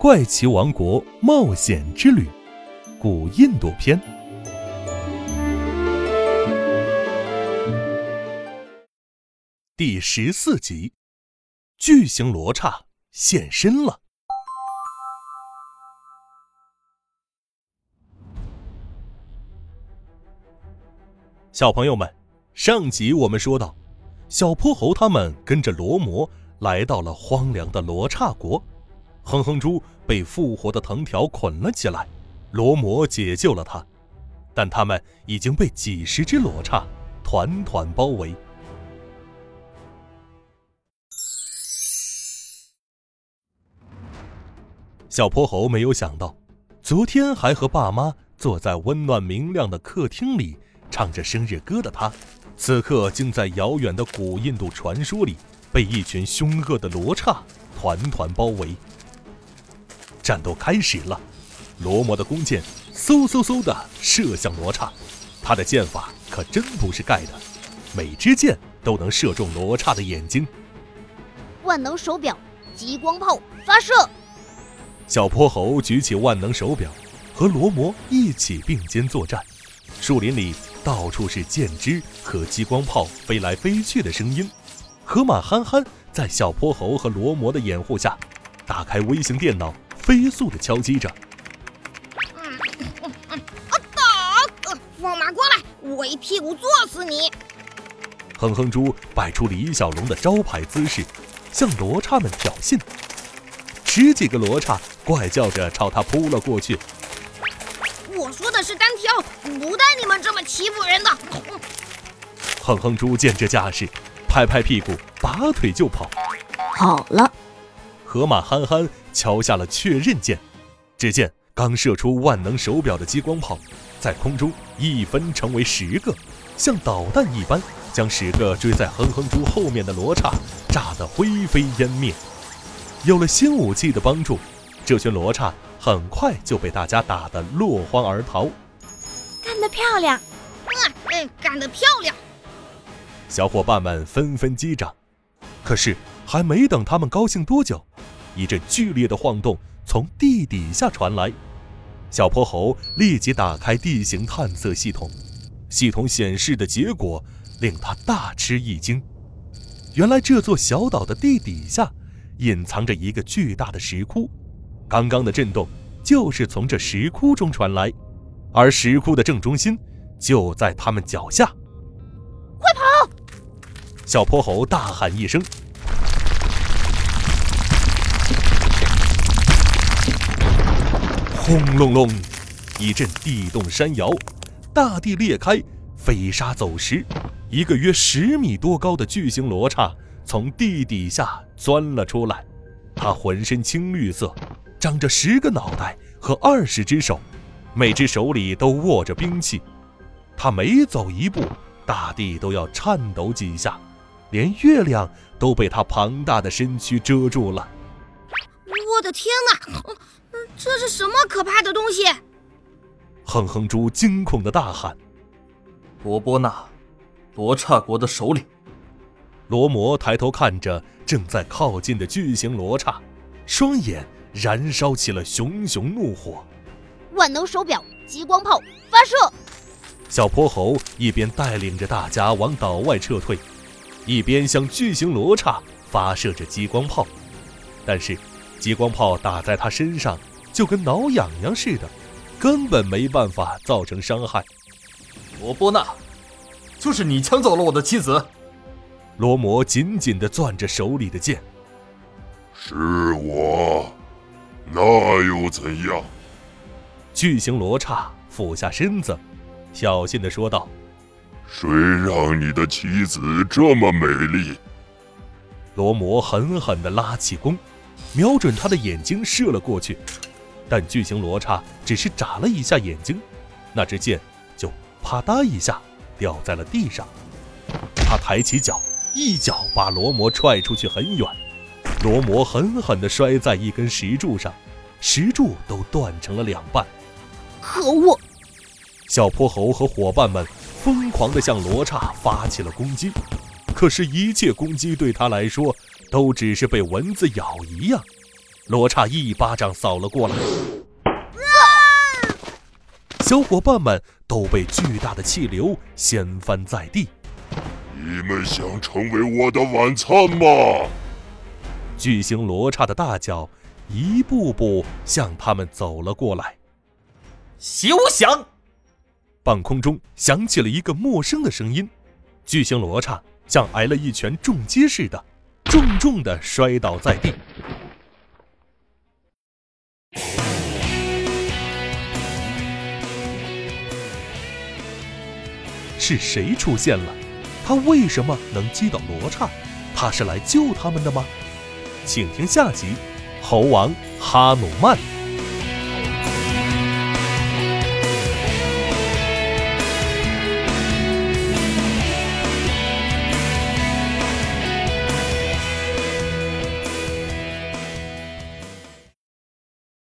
怪奇王国冒险之旅》古印度篇第十四集：巨型罗刹现身了。小朋友们，上集我们说到，小泼猴他们跟着罗摩来到了荒凉的罗刹国。哼哼猪被复活的藤条捆了起来，罗摩解救了他，但他们已经被几十只罗刹团团包围。小泼猴没有想到，昨天还和爸妈坐在温暖明亮的客厅里唱着生日歌的他，此刻竟在遥远的古印度传说里被一群凶恶的罗刹团团包围。战斗开始了，罗摩的弓箭嗖嗖嗖的射向罗刹，他的箭法可真不是盖的，每支箭都能射中罗刹的眼睛。万能手表，激光炮发射！小泼猴举起万能手表，和罗摩一起并肩作战。树林里到处是箭支和激光炮飞来飞去的声音。河马憨憨在小泼猴和罗摩的掩护下，打开微型电脑。飞速的敲击着。啊打！放马过来，我一屁股坐死你！哼哼猪摆出李小龙的招牌姿势，向罗刹们挑衅。十几个罗刹怪叫着朝他扑了过去。我说的是单挑，不带你们这么欺负人的！哼哼猪见这架势，拍拍屁股，拔腿就跑。好了。河马憨憨敲下了确认键，只见刚射出万能手表的激光炮，在空中一分成为十个，像导弹一般，将十个追在哼哼猪后面的罗刹炸得灰飞烟灭。有了新武器的帮助，这群罗刹很快就被大家打得落荒而逃。干得漂亮！嗯，干得漂亮！小伙伴们纷纷击掌。可是还没等他们高兴多久，一阵剧烈的晃动从地底下传来，小泼猴立即打开地形探测系统，系统显示的结果令他大吃一惊。原来这座小岛的地底下隐藏着一个巨大的石窟，刚刚的震动就是从这石窟中传来，而石窟的正中心就在他们脚下。快跑！小泼猴大喊一声。轰隆隆，一阵地动山摇，大地裂开，飞沙走石。一个约十米多高的巨型罗刹从地底下钻了出来。它浑身青绿色，长着十个脑袋和二十只手，每只手里都握着兵器。它每走一步，大地都要颤抖几下，连月亮都被它庞大的身躯遮住了。我的天哪！这是什么可怕的东西？哼哼猪惊恐的大喊：“罗波那，罗刹国的首领。”罗摩抬头看着正在靠近的巨型罗刹，双眼燃烧起了熊熊怒火。万能手表，激光炮发射！小泼猴一边带领着大家往岛外撤退，一边向巨型罗刹发射着激光炮，但是激光炮打在他身上。就跟挠痒痒似的，根本没办法造成伤害。罗波那，就是你抢走了我的妻子。罗摩紧紧地攥着手里的剑。是我，那又怎样？巨型罗刹俯下身子，小心地说道：“谁让你的妻子这么美丽？”罗摩狠狠地拉起弓，瞄准他的眼睛射了过去。但巨型罗刹只是眨了一下眼睛，那支箭就啪嗒一下掉在了地上。他抬起脚，一脚把罗摩踹出去很远。罗摩狠狠地摔在一根石柱上，石柱都断成了两半。可恶！小泼猴和伙伴们疯狂地向罗刹发起了攻击，可是，一切攻击对他来说都只是被蚊子咬一样。罗刹一巴掌扫了过来，小伙伴们都被巨大的气流掀翻在地。你们想成为我的晚餐吗？巨型罗刹的大脚一步步向他们走了过来。休想！半空中响起了一个陌生的声音，巨型罗刹像挨了一拳重击似的，重重的摔倒在地。是谁出现了？他为什么能击倒罗刹？他是来救他们的吗？请听下集《猴王哈努曼》。